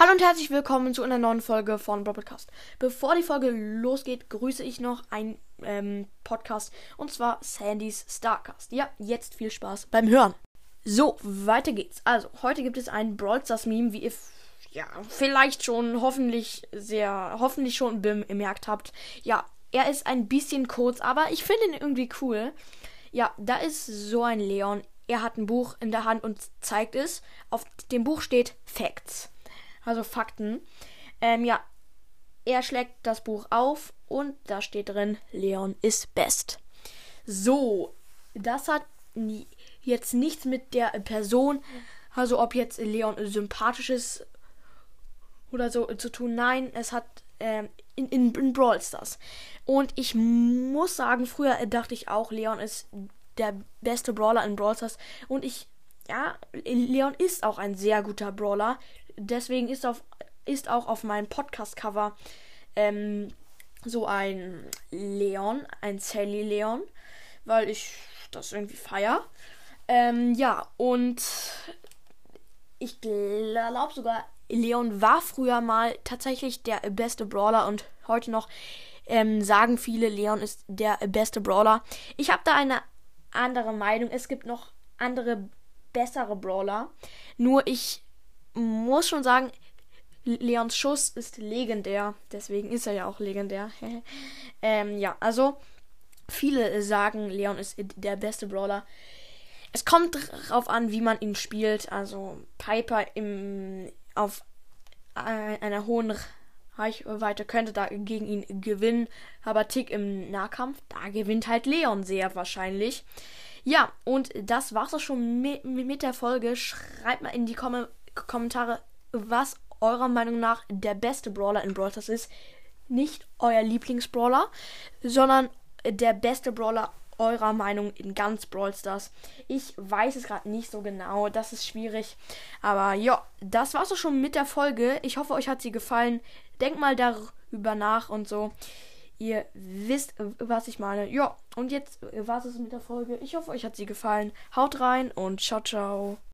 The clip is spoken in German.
Hallo und herzlich willkommen zu einer neuen Folge von Broadcast. Bevor die Folge losgeht, grüße ich noch einen ähm, Podcast und zwar Sandys Starcast. Ja, jetzt viel Spaß beim Hören. So, weiter geht's. Also, heute gibt es ein Brawl Stars Meme, wie ihr ja vielleicht schon hoffentlich sehr hoffentlich schon bemerkt habt. Ja, er ist ein bisschen kurz, aber ich finde ihn irgendwie cool. Ja, da ist so ein Leon. Er hat ein Buch in der Hand und zeigt es. Auf dem Buch steht Facts also Fakten. Ähm, ja, er schlägt das Buch auf und da steht drin, Leon ist best. So, das hat jetzt nichts mit der Person, also ob jetzt Leon sympathisch ist oder so zu tun. Nein, es hat ähm, in, in, in Brawl Stars. Und ich muss sagen, früher dachte ich auch, Leon ist der beste Brawler in Brawl Stars. Und ich, ja, Leon ist auch ein sehr guter Brawler deswegen ist, auf, ist auch auf meinem Podcast-Cover ähm, so ein Leon, ein Sally Leon, weil ich das irgendwie feier. Ähm, ja, und ich glaube sogar, Leon war früher mal tatsächlich der beste Brawler und heute noch ähm, sagen viele, Leon ist der beste Brawler. Ich habe da eine andere Meinung. Es gibt noch andere bessere Brawler. Nur ich muss schon sagen, Leons Schuss ist legendär. Deswegen ist er ja auch legendär. ähm, ja, also viele sagen, Leon ist der beste Brawler. Es kommt darauf an, wie man ihn spielt. Also Piper im, auf einer hohen Reichweite könnte da gegen ihn gewinnen. Aber Tick im Nahkampf, da gewinnt halt Leon sehr wahrscheinlich. Ja, und das war's auch schon mit, der Folge. Schreibt mal in die Kom Kommentare, was eurer Meinung nach der beste Brawler in Brawl Stars ist. Nicht euer Lieblingsbrawler, sondern der beste Brawler eurer Meinung in ganz Brawl Stars. Ich weiß es gerade nicht so genau, das ist schwierig. Aber ja, das war's auch schon mit der Folge. Ich hoffe, euch hat sie gefallen. Denkt mal darüber nach und so. Ihr wisst, was ich meine. Ja, und jetzt war es mit der Folge. Ich hoffe, euch hat sie gefallen. Haut rein und ciao, ciao.